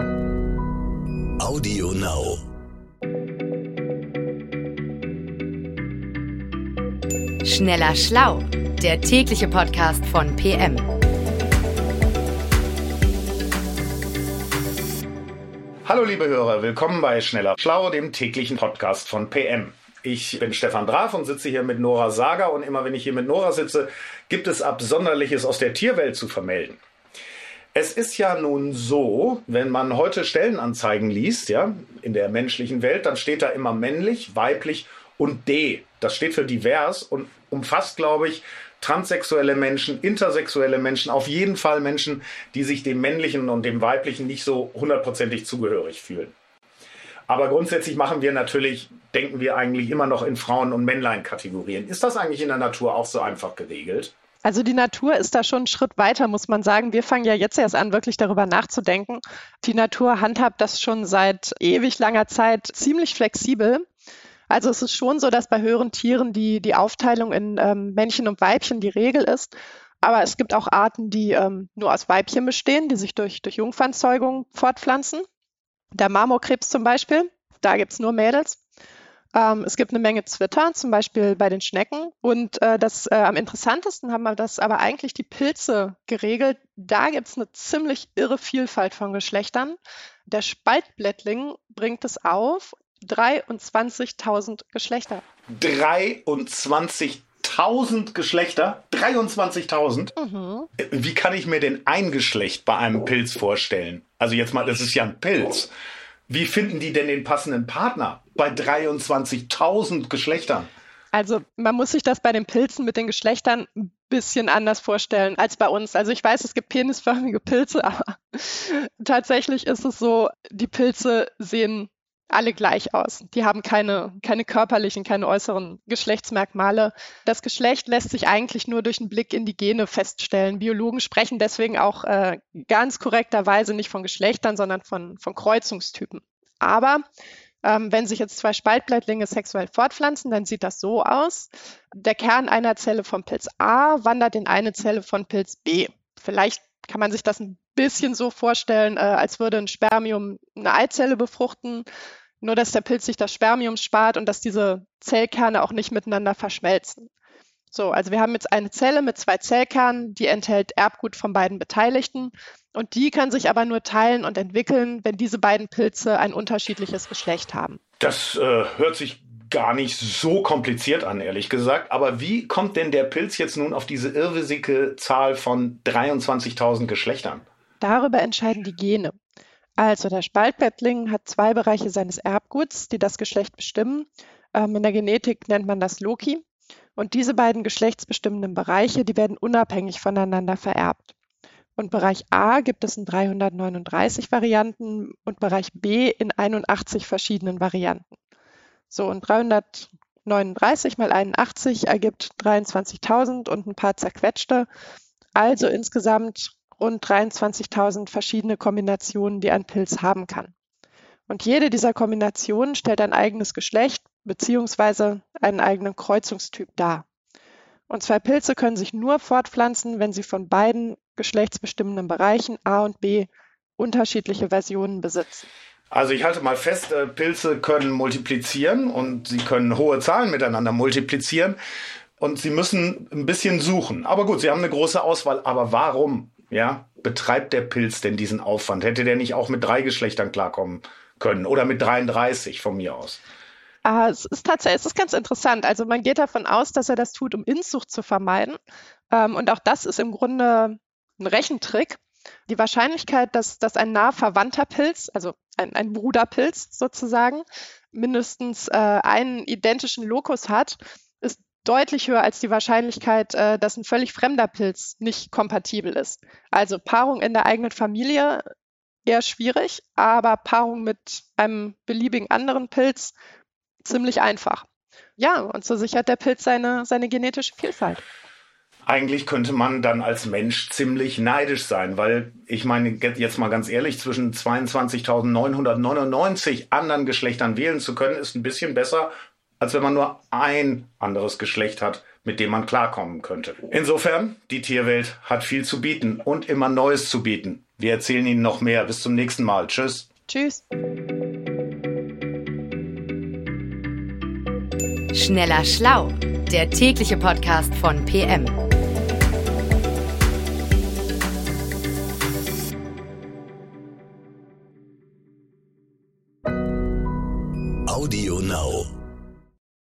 Audio Now. Schneller Schlau, der tägliche Podcast von PM. Hallo liebe Hörer, willkommen bei Schneller Schlau, dem täglichen Podcast von PM. Ich bin Stefan Draf und sitze hier mit Nora Sager und immer wenn ich hier mit Nora sitze, gibt es Absonderliches aus der Tierwelt zu vermelden. Es ist ja nun so, wenn man heute Stellenanzeigen liest, ja, in der menschlichen Welt, dann steht da immer männlich, weiblich und D. Das steht für divers und umfasst, glaube ich, transsexuelle Menschen, intersexuelle Menschen, auf jeden Fall Menschen, die sich dem männlichen und dem weiblichen nicht so hundertprozentig zugehörig fühlen. Aber grundsätzlich machen wir natürlich, denken wir eigentlich immer noch in Frauen- und Männlein-Kategorien. Ist das eigentlich in der Natur auch so einfach geregelt? Also die Natur ist da schon einen Schritt weiter, muss man sagen. Wir fangen ja jetzt erst an, wirklich darüber nachzudenken. Die Natur handhabt das schon seit ewig langer Zeit ziemlich flexibel. Also es ist schon so, dass bei höheren Tieren die, die Aufteilung in ähm, Männchen und Weibchen die Regel ist. Aber es gibt auch Arten, die ähm, nur aus Weibchen bestehen, die sich durch, durch Jungfernzeugung fortpflanzen. Der Marmorkrebs zum Beispiel, da gibt's nur Mädels. Ähm, es gibt eine Menge Zwitter, zum Beispiel bei den Schnecken. Und äh, das äh, am interessantesten haben wir das aber eigentlich die Pilze geregelt. Da gibt's eine ziemlich irre Vielfalt von Geschlechtern. Der Spaltblättling bringt es auf 23.000 Geschlechter. 23.000 Geschlechter? 23.000? Mhm. Wie kann ich mir denn ein Geschlecht bei einem Pilz vorstellen? Also jetzt mal, das ist ja ein Pilz. Wie finden die denn den passenden Partner bei 23.000 Geschlechtern? Also man muss sich das bei den Pilzen mit den Geschlechtern ein bisschen anders vorstellen als bei uns. Also ich weiß, es gibt penisförmige Pilze, aber tatsächlich ist es so, die Pilze sehen alle gleich aus. Die haben keine, keine körperlichen, keine äußeren Geschlechtsmerkmale. Das Geschlecht lässt sich eigentlich nur durch einen Blick in die Gene feststellen. Biologen sprechen deswegen auch äh, ganz korrekterweise nicht von Geschlechtern, sondern von, von Kreuzungstypen. Aber ähm, wenn sich jetzt zwei Spaltblättlinge sexuell fortpflanzen, dann sieht das so aus. Der Kern einer Zelle von Pilz A wandert in eine Zelle von Pilz B. Vielleicht kann man sich das ein bisschen so vorstellen, äh, als würde ein Spermium eine Eizelle befruchten, nur dass der Pilz sich das Spermium spart und dass diese Zellkerne auch nicht miteinander verschmelzen. So, also wir haben jetzt eine Zelle mit zwei Zellkernen, die enthält Erbgut von beiden Beteiligten und die kann sich aber nur teilen und entwickeln, wenn diese beiden Pilze ein unterschiedliches Geschlecht haben. Das äh, hört sich gar nicht so kompliziert an, ehrlich gesagt. Aber wie kommt denn der Pilz jetzt nun auf diese irrwitzige Zahl von 23.000 Geschlechtern? Darüber entscheiden die Gene. Also der Spaltbettling hat zwei Bereiche seines Erbguts, die das Geschlecht bestimmen. Ähm, in der Genetik nennt man das Loki. Und diese beiden geschlechtsbestimmenden Bereiche, die werden unabhängig voneinander vererbt. Und Bereich A gibt es in 339 Varianten und Bereich B in 81 verschiedenen Varianten. So, und 339 mal 81 ergibt 23.000 und ein paar zerquetschte. Also insgesamt rund 23.000 verschiedene Kombinationen, die ein Pilz haben kann. Und jede dieser Kombinationen stellt ein eigenes Geschlecht beziehungsweise einen eigenen Kreuzungstyp dar. Und zwei Pilze können sich nur fortpflanzen, wenn sie von beiden geschlechtsbestimmenden Bereichen A und B unterschiedliche Versionen besitzen. Also ich halte mal fest, äh, Pilze können multiplizieren und sie können hohe Zahlen miteinander multiplizieren und sie müssen ein bisschen suchen. Aber gut, sie haben eine große Auswahl. Aber warum, ja, betreibt der Pilz denn diesen Aufwand? Hätte der nicht auch mit drei Geschlechtern klarkommen können oder mit 33 von mir aus? Ah, es ist tatsächlich, es ist ganz interessant. Also man geht davon aus, dass er das tut, um Inzucht zu vermeiden. Ähm, und auch das ist im Grunde ein Rechentrick. Die Wahrscheinlichkeit, dass, dass ein nah verwandter Pilz, also ein, ein Bruderpilz sozusagen, mindestens äh, einen identischen Lokus hat, deutlich höher als die Wahrscheinlichkeit, äh, dass ein völlig fremder Pilz nicht kompatibel ist. Also Paarung in der eigenen Familie eher schwierig, aber Paarung mit einem beliebigen anderen Pilz ziemlich einfach. Ja, und so sichert der Pilz seine, seine genetische Vielfalt. Eigentlich könnte man dann als Mensch ziemlich neidisch sein, weil ich meine, jetzt mal ganz ehrlich, zwischen 22.999 anderen Geschlechtern wählen zu können, ist ein bisschen besser, als wenn man nur ein anderes Geschlecht hat, mit dem man klarkommen könnte. Insofern, die Tierwelt hat viel zu bieten und immer Neues zu bieten. Wir erzählen Ihnen noch mehr. Bis zum nächsten Mal. Tschüss. Tschüss. Schneller Schlau, der tägliche Podcast von PM. Audio Now.